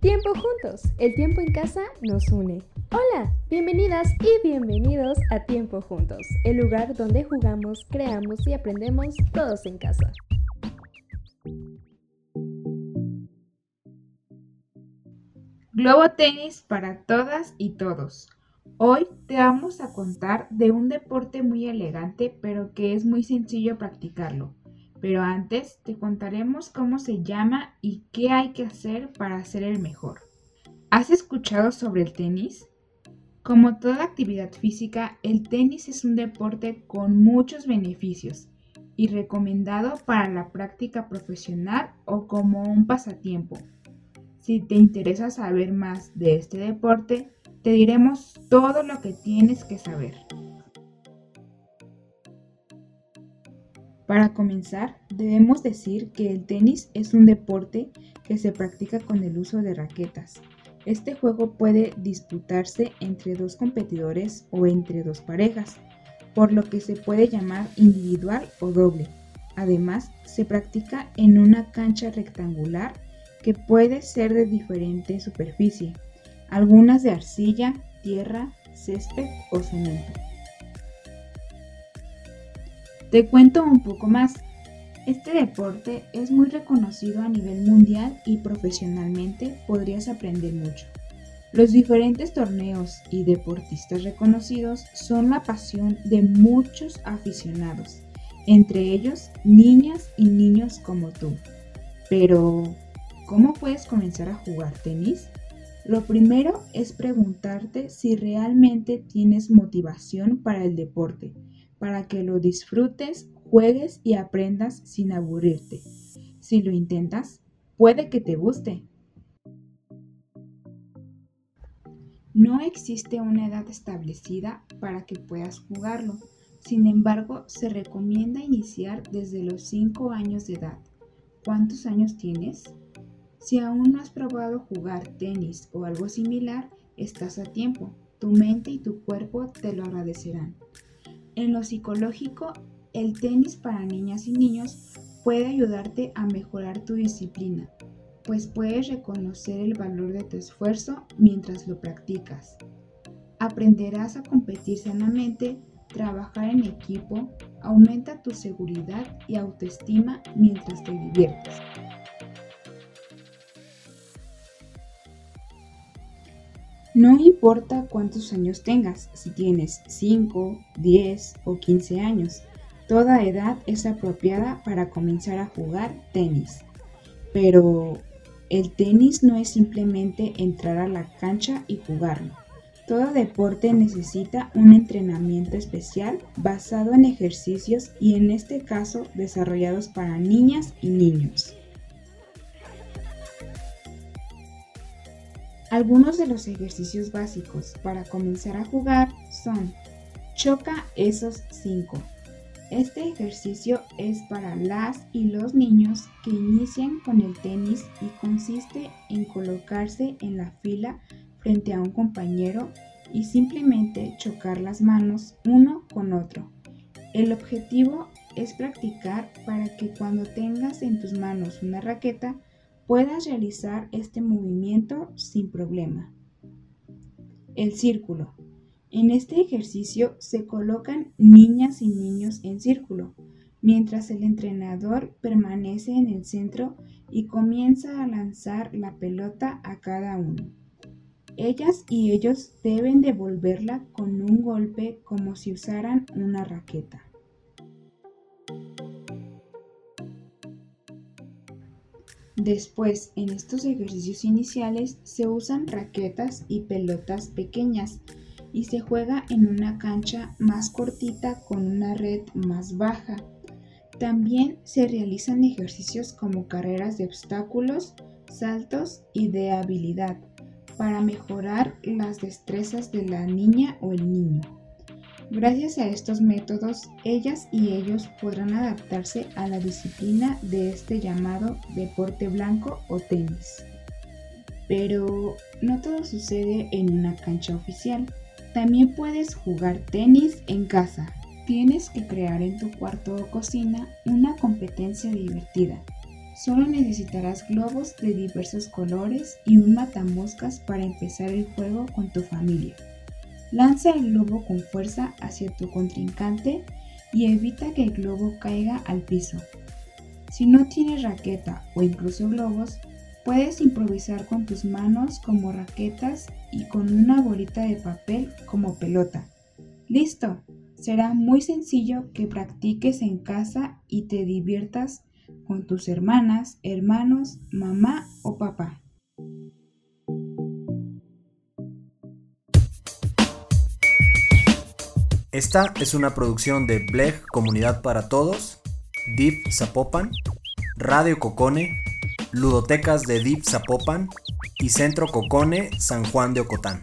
Tiempo juntos, el tiempo en casa nos une. Hola, bienvenidas y bienvenidos a Tiempo Juntos, el lugar donde jugamos, creamos y aprendemos todos en casa. Globo tenis para todas y todos. Hoy te vamos a contar de un deporte muy elegante pero que es muy sencillo practicarlo. Pero antes te contaremos cómo se llama y qué hay que hacer para ser el mejor. ¿Has escuchado sobre el tenis? Como toda actividad física, el tenis es un deporte con muchos beneficios y recomendado para la práctica profesional o como un pasatiempo. Si te interesa saber más de este deporte, te diremos todo lo que tienes que saber. Para comenzar, debemos decir que el tenis es un deporte que se practica con el uso de raquetas. Este juego puede disputarse entre dos competidores o entre dos parejas, por lo que se puede llamar individual o doble. Además, se practica en una cancha rectangular que puede ser de diferente superficie, algunas de arcilla, tierra, césped o cemento. Te cuento un poco más. Este deporte es muy reconocido a nivel mundial y profesionalmente podrías aprender mucho. Los diferentes torneos y deportistas reconocidos son la pasión de muchos aficionados, entre ellos niñas y niños como tú. Pero, ¿cómo puedes comenzar a jugar tenis? Lo primero es preguntarte si realmente tienes motivación para el deporte para que lo disfrutes, juegues y aprendas sin aburrirte. Si lo intentas, puede que te guste. No existe una edad establecida para que puedas jugarlo. Sin embargo, se recomienda iniciar desde los 5 años de edad. ¿Cuántos años tienes? Si aún no has probado jugar tenis o algo similar, estás a tiempo. Tu mente y tu cuerpo te lo agradecerán. En lo psicológico, el tenis para niñas y niños puede ayudarte a mejorar tu disciplina, pues puedes reconocer el valor de tu esfuerzo mientras lo practicas. Aprenderás a competir sanamente, trabajar en equipo, aumenta tu seguridad y autoestima mientras te diviertes. No importa cuántos años tengas, si tienes 5, 10 o 15 años, toda edad es apropiada para comenzar a jugar tenis. Pero el tenis no es simplemente entrar a la cancha y jugarlo. Todo deporte necesita un entrenamiento especial basado en ejercicios y en este caso desarrollados para niñas y niños. Algunos de los ejercicios básicos para comenzar a jugar son Choca esos 5. Este ejercicio es para las y los niños que inician con el tenis y consiste en colocarse en la fila frente a un compañero y simplemente chocar las manos uno con otro. El objetivo es practicar para que cuando tengas en tus manos una raqueta puedas realizar este movimiento sin problema. El círculo. En este ejercicio se colocan niñas y niños en círculo, mientras el entrenador permanece en el centro y comienza a lanzar la pelota a cada uno. Ellas y ellos deben devolverla con un golpe como si usaran una raqueta. Después, en estos ejercicios iniciales se usan raquetas y pelotas pequeñas y se juega en una cancha más cortita con una red más baja. También se realizan ejercicios como carreras de obstáculos, saltos y de habilidad para mejorar las destrezas de la niña o el niño. Gracias a estos métodos, ellas y ellos podrán adaptarse a la disciplina de este llamado deporte blanco o tenis. Pero no todo sucede en una cancha oficial. También puedes jugar tenis en casa. Tienes que crear en tu cuarto o cocina una competencia divertida. Solo necesitarás globos de diversos colores y un matamoscas para empezar el juego con tu familia. Lanza el globo con fuerza hacia tu contrincante y evita que el globo caiga al piso. Si no tienes raqueta o incluso globos, puedes improvisar con tus manos como raquetas y con una bolita de papel como pelota. ¡Listo! Será muy sencillo que practiques en casa y te diviertas con tus hermanas, hermanos, mamá o papá. Esta es una producción de Bleg Comunidad para Todos, Deep Zapopan, Radio Cocone, Ludotecas de Deep Zapopan y Centro Cocone San Juan de Ocotán.